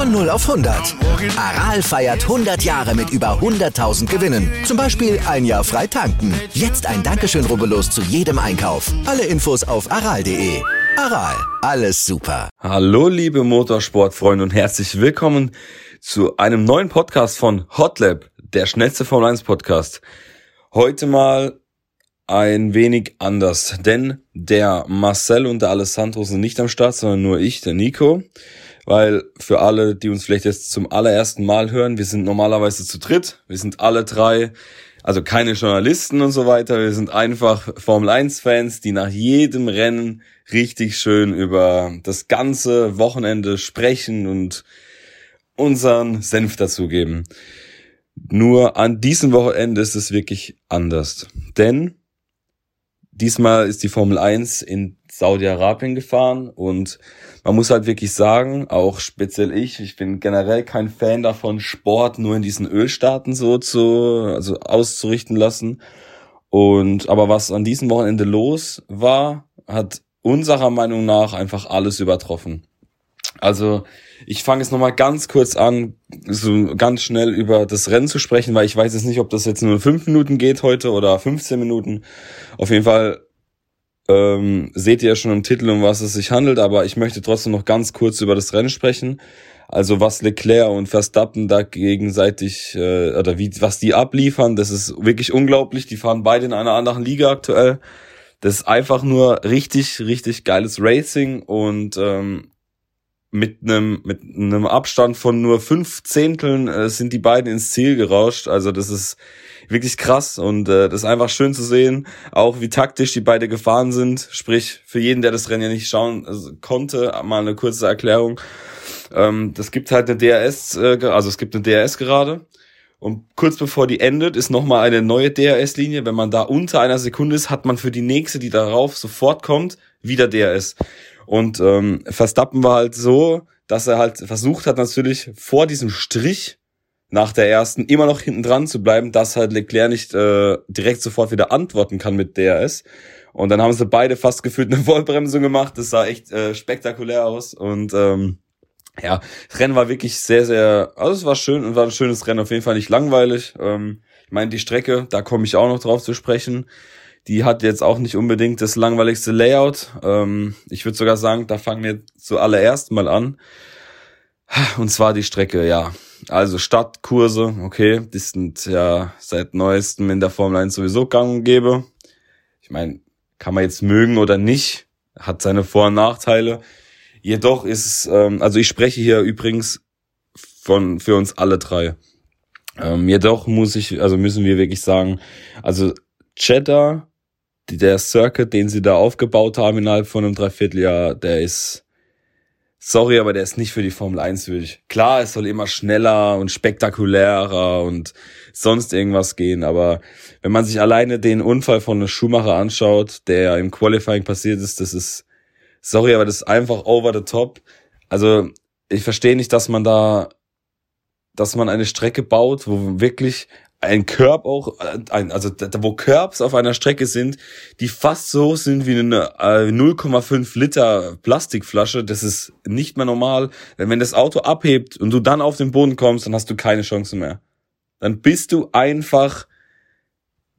Von 0 auf 100. Aral feiert 100 Jahre mit über 100.000 Gewinnen. Zum Beispiel ein Jahr frei tanken. Jetzt ein Dankeschön, rubbellos zu jedem Einkauf. Alle Infos auf aral.de. Aral, alles super. Hallo liebe Motorsportfreunde und herzlich willkommen zu einem neuen Podcast von Hotlab, der schnellste Formel 1 Podcast. Heute mal ein wenig anders, denn der Marcel und der Alessandro sind nicht am Start, sondern nur ich, der Nico weil für alle, die uns vielleicht jetzt zum allerersten Mal hören, wir sind normalerweise zu dritt, wir sind alle drei, also keine Journalisten und so weiter, wir sind einfach Formel 1 Fans, die nach jedem Rennen richtig schön über das ganze Wochenende sprechen und unseren Senf dazugeben. Nur an diesem Wochenende ist es wirklich anders, denn diesmal ist die Formel 1 in Saudi-Arabien gefahren und man muss halt wirklich sagen, auch speziell ich, ich bin generell kein Fan davon, Sport nur in diesen Ölstaaten so zu, also auszurichten lassen. Und, aber was an diesem Wochenende los war, hat unserer Meinung nach einfach alles übertroffen. Also, ich fange jetzt nochmal ganz kurz an, so ganz schnell über das Rennen zu sprechen, weil ich weiß jetzt nicht, ob das jetzt nur fünf Minuten geht heute oder 15 Minuten. Auf jeden Fall ähm, seht ihr ja schon im Titel, um was es sich handelt, aber ich möchte trotzdem noch ganz kurz über das Rennen sprechen. Also was Leclerc und Verstappen da gegenseitig äh, oder wie was die abliefern, das ist wirklich unglaublich. Die fahren beide in einer anderen Liga aktuell. Das ist einfach nur richtig, richtig geiles Racing und ähm, mit einem mit einem Abstand von nur fünf Zehnteln äh, sind die beiden ins Ziel gerauscht. Also das ist wirklich krass und äh, das ist einfach schön zu sehen, auch wie taktisch die beide gefahren sind. Sprich, für jeden, der das Rennen ja nicht schauen also, konnte, mal eine kurze Erklärung. Ähm, das gibt halt eine DRS, äh, also es gibt eine DRS gerade. Und kurz bevor die endet, ist nochmal eine neue DRS-Linie. Wenn man da unter einer Sekunde ist, hat man für die nächste, die darauf sofort kommt, wieder DRS. Und ähm, Verstappen war halt so, dass er halt versucht hat, natürlich vor diesem Strich nach der ersten immer noch hinten dran zu bleiben, dass halt Leclerc nicht äh, direkt sofort wieder antworten kann mit DRS. Und dann haben sie beide fast gefühlt eine Vollbremsung gemacht. Das sah echt äh, spektakulär aus. Und ähm, ja, das Rennen war wirklich sehr, sehr, also es war schön und war ein schönes Rennen, auf jeden Fall nicht langweilig. Ähm, ich meine, die Strecke, da komme ich auch noch drauf zu sprechen. Die hat jetzt auch nicht unbedingt das langweiligste Layout. Ähm, ich würde sogar sagen, da fangen wir zuallererst mal an. Und zwar die Strecke, ja. Also Stadtkurse, okay, die sind ja seit neuestem in der Formel 1 sowieso gang und gäbe. Ich meine, kann man jetzt mögen oder nicht, hat seine Vor- und Nachteile. Jedoch ist es, ähm, also ich spreche hier übrigens von für uns alle drei. Ähm, jedoch muss ich, also müssen wir wirklich sagen, also Cheddar, der Circuit, den sie da aufgebaut haben innerhalb von einem Dreivierteljahr, der ist sorry, aber der ist nicht für die Formel 1 würdig. Klar, es soll immer schneller und spektakulärer und sonst irgendwas gehen, aber wenn man sich alleine den Unfall von Schumacher anschaut, der im Qualifying passiert ist, das ist, sorry, aber das ist einfach over the top. Also, ich verstehe nicht, dass man da, dass man eine Strecke baut, wo wirklich ein Curb auch, äh, ein, also da, wo Curbs auf einer Strecke sind, die fast so sind wie eine äh, 0,5 Liter Plastikflasche, das ist nicht mehr normal. Denn wenn das Auto abhebt und du dann auf den Boden kommst, dann hast du keine Chance mehr. Dann bist du einfach,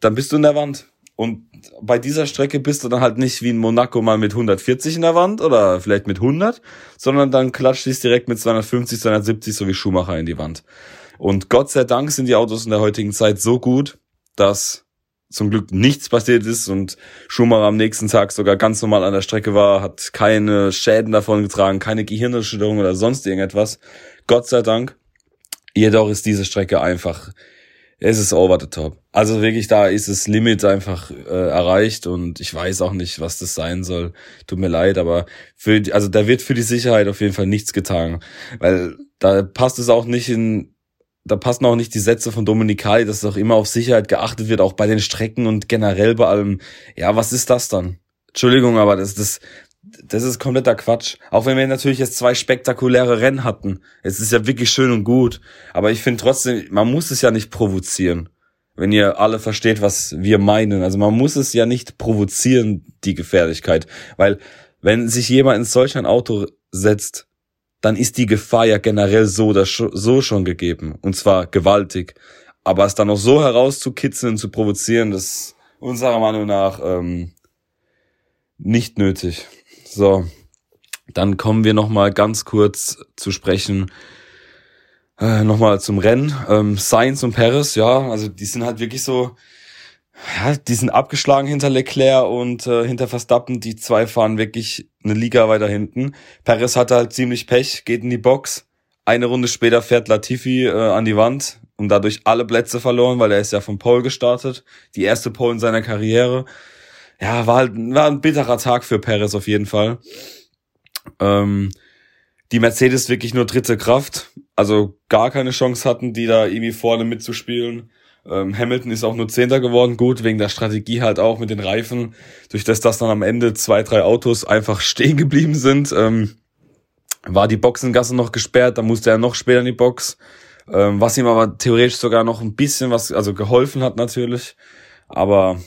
dann bist du in der Wand. Und bei dieser Strecke bist du dann halt nicht wie in Monaco mal mit 140 in der Wand oder vielleicht mit 100, sondern dann klatscht es direkt mit 250, 270 so wie Schumacher in die Wand. Und Gott sei Dank sind die Autos in der heutigen Zeit so gut, dass zum Glück nichts passiert ist und Schumacher am nächsten Tag sogar ganz normal an der Strecke war, hat keine Schäden davon getragen, keine Gehirnerschütterung oder sonst irgendetwas. Gott sei Dank. Jedoch ist diese Strecke einfach, es ist over the top. Also wirklich, da ist das Limit einfach äh, erreicht und ich weiß auch nicht, was das sein soll. Tut mir leid, aber für, also da wird für die Sicherheit auf jeden Fall nichts getan, weil da passt es auch nicht in da passen auch nicht die Sätze von Dominikali, dass auch immer auf Sicherheit geachtet wird, auch bei den Strecken und generell bei allem. Ja, was ist das dann? Entschuldigung, aber das, das, das ist kompletter Quatsch. Auch wenn wir natürlich jetzt zwei spektakuläre Rennen hatten. Es ist ja wirklich schön und gut. Aber ich finde trotzdem, man muss es ja nicht provozieren. Wenn ihr alle versteht, was wir meinen. Also man muss es ja nicht provozieren, die Gefährlichkeit. Weil wenn sich jemand in solch ein Auto setzt, dann ist die Gefahr ja generell so oder so schon gegeben. Und zwar gewaltig. Aber es dann noch so herauszukitzeln, zu provozieren, das ist unserer Meinung nach ähm, nicht nötig. So, dann kommen wir noch mal ganz kurz zu sprechen äh, noch mal zum Rennen. Ähm, Sainz und Perez, ja, also die sind halt wirklich so, ja, die sind abgeschlagen hinter Leclerc und äh, hinter Verstappen. Die zwei fahren wirklich eine Liga weiter hinten. Perez hat halt ziemlich Pech, geht in die Box. Eine Runde später fährt Latifi äh, an die Wand und dadurch alle Plätze verloren, weil er ist ja vom Pole gestartet. Die erste Pole in seiner Karriere ja, war halt war ein bitterer Tag für Perez auf jeden Fall. Ähm, die Mercedes wirklich nur dritte Kraft, also gar keine Chance hatten, die da irgendwie vorne mitzuspielen. Ähm, Hamilton ist auch nur Zehnter geworden, gut, wegen der Strategie halt auch mit den Reifen, durch das, dass dann am Ende zwei, drei Autos einfach stehen geblieben sind, ähm, war die Boxengasse noch gesperrt, da musste er noch später in die Box, ähm, was ihm aber theoretisch sogar noch ein bisschen was, also geholfen hat natürlich. Aber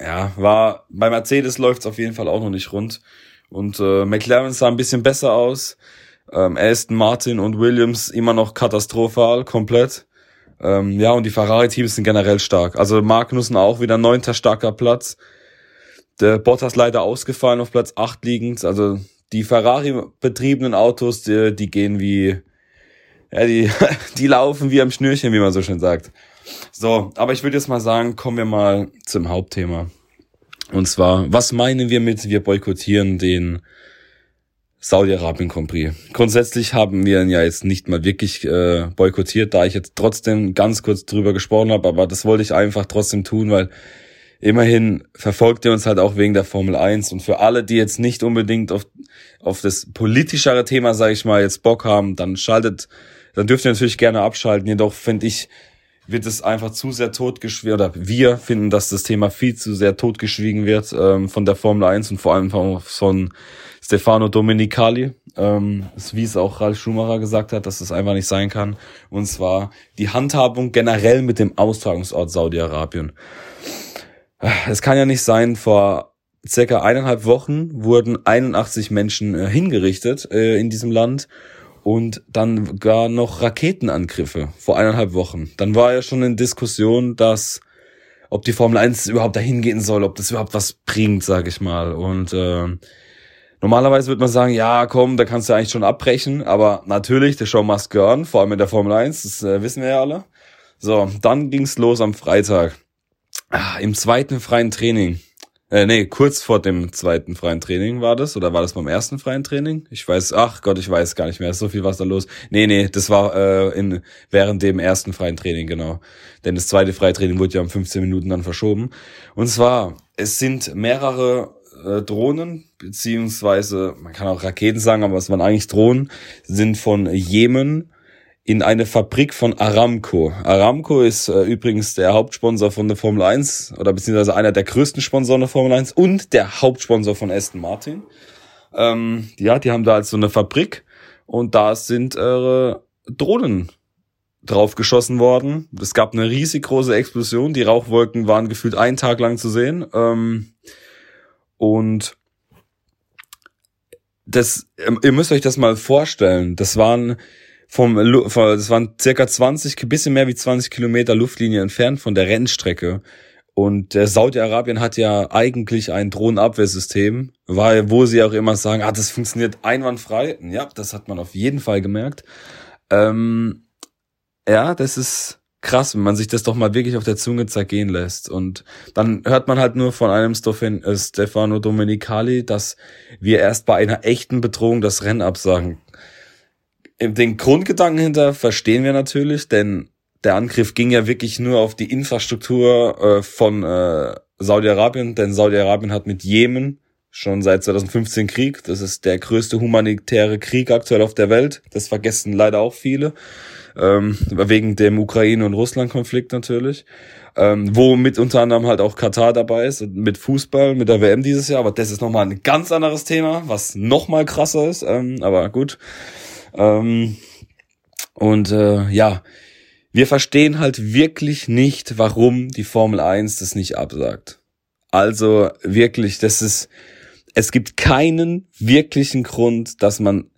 ja, war bei Mercedes läuft's auf jeden Fall auch noch nicht rund. Und äh, McLaren sah ein bisschen besser aus. Ähm, Aston Martin und Williams immer noch katastrophal, komplett. Ähm, ja, und die Ferrari-Teams sind generell stark. Also Magnussen auch wieder neunter starker Platz. Der Bottas leider ausgefallen auf Platz acht liegend. Also die Ferrari-betriebenen Autos, die, die gehen wie, ja, die, die laufen wie am Schnürchen, wie man so schön sagt. So, aber ich würde jetzt mal sagen, kommen wir mal zum Hauptthema. Und zwar, was meinen wir mit, wir boykottieren den Saudi-Arabien Grand Prix? Grundsätzlich haben wir ihn ja jetzt nicht mal wirklich äh, boykottiert, da ich jetzt trotzdem ganz kurz drüber gesprochen habe, aber das wollte ich einfach trotzdem tun, weil immerhin verfolgt ihr uns halt auch wegen der Formel 1 und für alle, die jetzt nicht unbedingt auf, auf das politischere Thema, sage ich mal, jetzt Bock haben, dann schaltet, dann dürft ihr natürlich gerne abschalten, jedoch finde ich, wird es einfach zu sehr totgeschwiegen, oder wir finden, dass das Thema viel zu sehr totgeschwiegen wird ähm, von der Formel 1 und vor allem von, Stefano Domenicali, ähm, wie es auch Ralf Schumacher gesagt hat, dass das einfach nicht sein kann. Und zwar die Handhabung generell mit dem Austragungsort Saudi-Arabien. Es kann ja nicht sein, vor circa eineinhalb Wochen wurden 81 Menschen äh, hingerichtet äh, in diesem Land und dann gar noch Raketenangriffe vor eineinhalb Wochen. Dann war ja schon in Diskussion, dass ob die Formel 1 überhaupt dahin gehen soll, ob das überhaupt was bringt, sag ich mal. Und äh, normalerweise würde man sagen, ja, komm, da kannst du eigentlich schon abbrechen, aber natürlich, der Show must go on, vor allem in der Formel 1, das äh, wissen wir ja alle. So, dann ging's los am Freitag. Ah, Im zweiten freien Training äh, nee, kurz vor dem zweiten freien Training war das, oder war das beim ersten freien Training? Ich weiß, ach Gott, ich weiß gar nicht mehr, so viel war da los. Nee, nee, das war äh, in während dem ersten freien Training, genau. Denn das zweite freie Training wurde ja um 15 Minuten dann verschoben. Und zwar, es sind mehrere äh, Drohnen, beziehungsweise, man kann auch Raketen sagen, aber es waren eigentlich Drohnen, sind von Jemen in eine Fabrik von Aramco. Aramco ist äh, übrigens der Hauptsponsor von der Formel 1 oder beziehungsweise einer der größten Sponsoren der Formel 1 und der Hauptsponsor von Aston Martin. Ähm, ja, die haben da also eine Fabrik und da sind äh, Drohnen draufgeschossen worden. Es gab eine riesig große Explosion. Die Rauchwolken waren gefühlt einen Tag lang zu sehen. Ähm, und das, ihr müsst euch das mal vorstellen. Das waren vom, das waren circa 20, bisschen mehr wie 20 Kilometer Luftlinie entfernt von der Rennstrecke. Und der Saudi-Arabien hat ja eigentlich ein Drohnenabwehrsystem, weil, wo sie auch immer sagen, ah, das funktioniert einwandfrei. Ja, das hat man auf jeden Fall gemerkt. Ähm, ja, das ist krass, wenn man sich das doch mal wirklich auf der Zunge zergehen lässt. Und dann hört man halt nur von einem äh, Stefano Domenicali, dass wir erst bei einer echten Bedrohung das Rennen absagen den Grundgedanken hinter verstehen wir natürlich, denn der Angriff ging ja wirklich nur auf die Infrastruktur äh, von äh, Saudi-Arabien, denn Saudi-Arabien hat mit Jemen schon seit 2015 Krieg. Das ist der größte humanitäre Krieg aktuell auf der Welt. Das vergessen leider auch viele. ähm, wegen dem Ukraine- und Russland-Konflikt natürlich, ähm, wo mit unter anderem halt auch Katar dabei ist, mit Fußball, mit der WM dieses Jahr, aber das ist nochmal ein ganz anderes Thema, was nochmal krasser ist, ähm, aber gut. Ähm, und äh, ja, wir verstehen halt wirklich nicht, warum die Formel 1 das nicht absagt. Also wirklich, das ist, es gibt keinen wirklichen Grund, dass man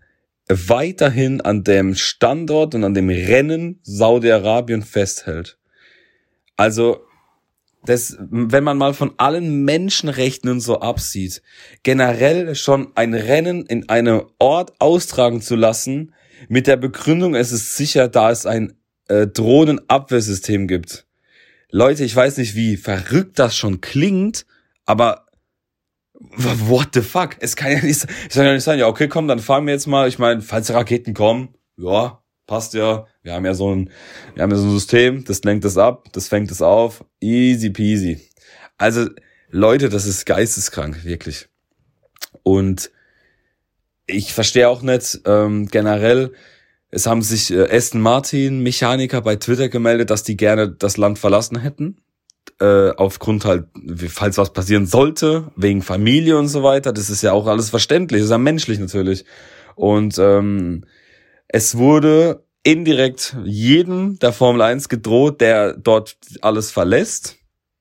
weiterhin an dem Standort und an dem Rennen Saudi-Arabien festhält. Also, das, wenn man mal von allen Menschenrechten und so absieht, generell schon ein Rennen in einem Ort austragen zu lassen, mit der Begründung, es ist sicher, da es ein äh, Drohnenabwehrsystem gibt. Leute, ich weiß nicht, wie verrückt das schon klingt, aber what the fuck? Es kann ja nicht, es kann ja nicht sein, ja, okay, komm, dann fahren wir jetzt mal. Ich meine, falls Raketen kommen, ja, passt ja. Wir haben ja so ein, wir haben ja so ein System, das lenkt es ab, das fängt es auf. Easy peasy. Also, Leute, das ist geisteskrank, wirklich. Und ich verstehe auch nicht, ähm, generell, es haben sich äh, Aston Martin Mechaniker bei Twitter gemeldet, dass die gerne das Land verlassen hätten äh, aufgrund halt, falls was passieren sollte, wegen Familie und so weiter, das ist ja auch alles verständlich, das ist ja menschlich natürlich. Und ähm, es wurde indirekt jedem der Formel 1 gedroht, der dort alles verlässt.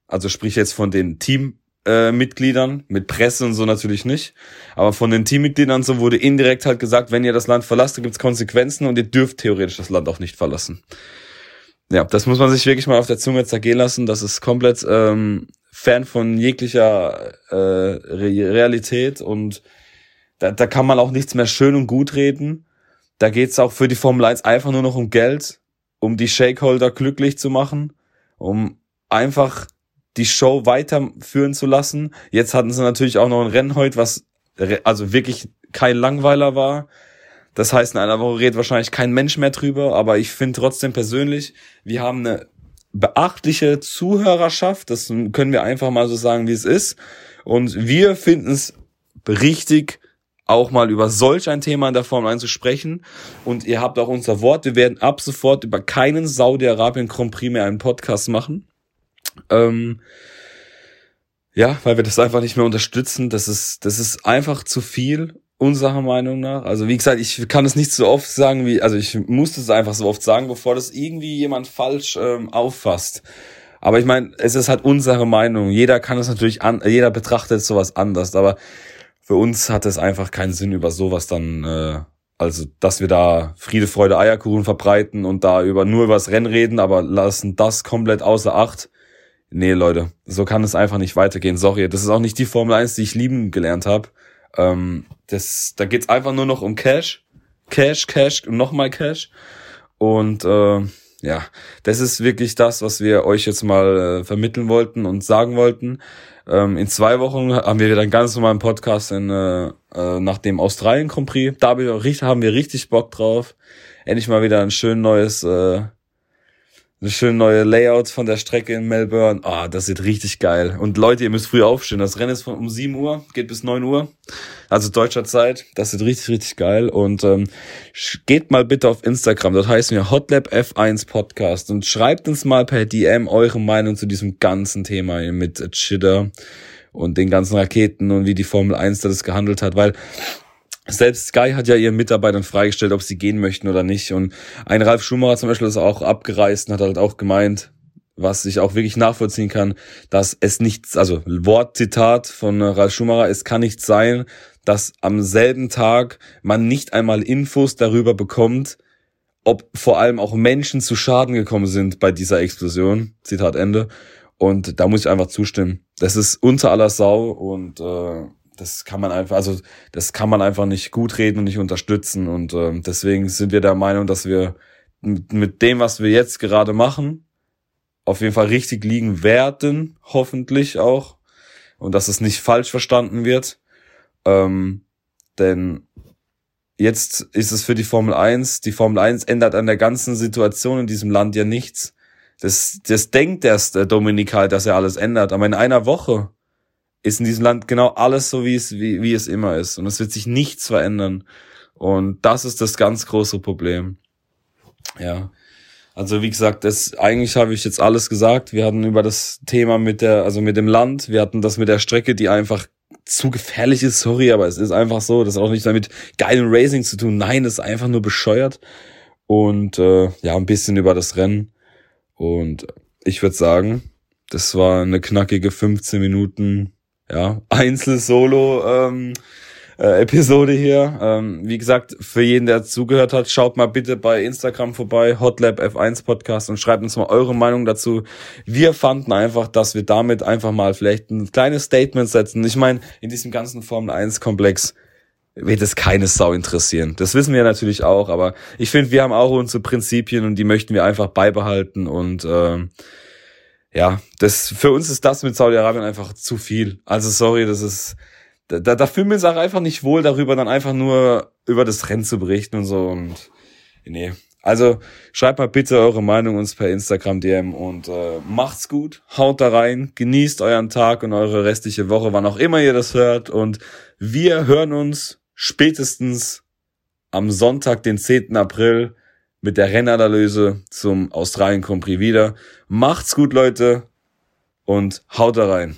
Also sprich jetzt von den Teammitgliedern, äh, mit Presse und so natürlich nicht. Aber von den Teammitgliedern so wurde indirekt halt gesagt, wenn ihr das Land verlasst, dann gibt's Konsequenzen und ihr dürft theoretisch das Land auch nicht verlassen ja, das muss man sich wirklich mal auf der Zunge zergehen lassen. Das ist komplett ähm, fern von jeglicher äh, Realität und da, da kann man auch nichts mehr schön und gut reden. Da geht's auch für die Formel 1 einfach nur noch um Geld, um die Shakeholder glücklich zu machen, um einfach die Show weiterführen zu lassen. Jetzt hatten sie natürlich auch noch ein Rennen heute, was also wirklich kein Langweiler war. Das heißt, in einer Woche redet wahrscheinlich kein Mensch mehr drüber, aber ich finde trotzdem persönlich, wir haben eine beachtliche Zuhörerschaft, das können wir einfach mal so sagen, wie es ist. Und wir finden es richtig, auch mal über solch ein Thema in der Formel 1 zu sprechen. Und ihr habt auch unser Wort. Wir werden ab sofort über keinen Saudi-Arabien Grand Prix mehr einen Podcast machen. Ähm, ja, weil wir das einfach nicht mehr unterstützen. Das ist, das ist einfach zu viel unserer Meinung nach. Also wie gesagt, ich kann es nicht so oft sagen, wie, also ich muss es einfach so oft sagen, bevor das irgendwie jemand falsch ähm, auffasst. Aber ich meine, es ist halt unsere Meinung. Jeder kann es natürlich an, jeder betrachtet sowas anders, aber für uns hat es einfach keinen Sinn über sowas dann, äh, also dass wir da Friede, Freude, Eierkuchen verbreiten und da über nur über das Rennen reden, aber lassen das komplett außer Acht. Nee, Leute, so kann es einfach nicht weitergehen. Sorry, das ist auch nicht die Formel 1, die ich lieben gelernt habe. Ähm, das, da geht's einfach nur noch um Cash. Cash, Cash und nochmal Cash. Und äh, ja, das ist wirklich das, was wir euch jetzt mal äh, vermitteln wollten und sagen wollten. Ähm, in zwei Wochen haben wir wieder einen ganz normalen Podcast in, äh, äh, nach dem Australien Grand Prix. Da haben wir richtig Bock drauf. Endlich mal wieder ein schön neues äh, schöne neue Layout von der Strecke in Melbourne. Ah, oh, das sieht richtig geil. Und Leute, ihr müsst früh aufstehen. Das Rennen ist von um 7 Uhr, geht bis 9 Uhr. Also deutscher Zeit. Das sieht richtig, richtig geil. Und ähm, geht mal bitte auf Instagram. Dort heißen wir Hotlab F1 Podcast. Und schreibt uns mal per DM eure Meinung zu diesem ganzen Thema mit Chitter und den ganzen Raketen und wie die Formel 1 da das gehandelt hat. Weil selbst Sky hat ja ihren Mitarbeitern freigestellt, ob sie gehen möchten oder nicht. Und ein Ralf Schumacher zum Beispiel ist auch abgereist und hat halt auch gemeint, was ich auch wirklich nachvollziehen kann, dass es nichts, also Wortzitat von Ralf Schumacher, es kann nicht sein, dass am selben Tag man nicht einmal Infos darüber bekommt, ob vor allem auch Menschen zu Schaden gekommen sind bei dieser Explosion. Zitat Ende. Und da muss ich einfach zustimmen. Das ist unter aller Sau und äh, das kann man einfach, also das kann man einfach nicht gut reden und nicht unterstützen. Und äh, deswegen sind wir der Meinung, dass wir mit, mit dem, was wir jetzt gerade machen, auf jeden Fall richtig liegen werden, hoffentlich auch. Und dass es nicht falsch verstanden wird. Ähm, denn jetzt ist es für die Formel 1, die Formel 1 ändert an der ganzen Situation in diesem Land ja nichts. Das, das denkt erst der Dominik halt, dass er alles ändert. Aber in einer Woche ist in diesem Land genau alles so, wie es, wie, wie es immer ist. Und es wird sich nichts verändern. Und das ist das ganz große Problem. Ja. Also wie gesagt, das eigentlich habe ich jetzt alles gesagt. Wir hatten über das Thema mit der, also mit dem Land, wir hatten das mit der Strecke, die einfach zu gefährlich ist, sorry, aber es ist einfach so. Das hat auch nicht damit geilem Racing zu tun. Nein, das ist einfach nur bescheuert. Und äh, ja, ein bisschen über das Rennen. Und ich würde sagen, das war eine knackige 15 Minuten, ja, Einzel-Solo. Ähm, äh, Episode hier. Ähm, wie gesagt, für jeden, der zugehört hat, schaut mal bitte bei Instagram vorbei, Hotlab F1 Podcast und schreibt uns mal eure Meinung dazu. Wir fanden einfach, dass wir damit einfach mal vielleicht ein kleines Statement setzen. Ich meine, in diesem ganzen Formel 1 Komplex wird es keine Sau interessieren. Das wissen wir natürlich auch, aber ich finde, wir haben auch unsere Prinzipien und die möchten wir einfach beibehalten und ähm, ja, das für uns ist das mit Saudi-Arabien einfach zu viel. Also sorry, das ist da, da fühlen wir uns auch einfach nicht wohl darüber, dann einfach nur über das Rennen zu berichten und so und nee. Also schreibt mal bitte eure Meinung uns per Instagram DM und äh, macht's gut, haut da rein, genießt euren Tag und eure restliche Woche, wann auch immer ihr das hört und wir hören uns spätestens am Sonntag, den 10. April mit der Rennanalyse zum Australien Grand Prix wieder. Macht's gut, Leute und haut da rein.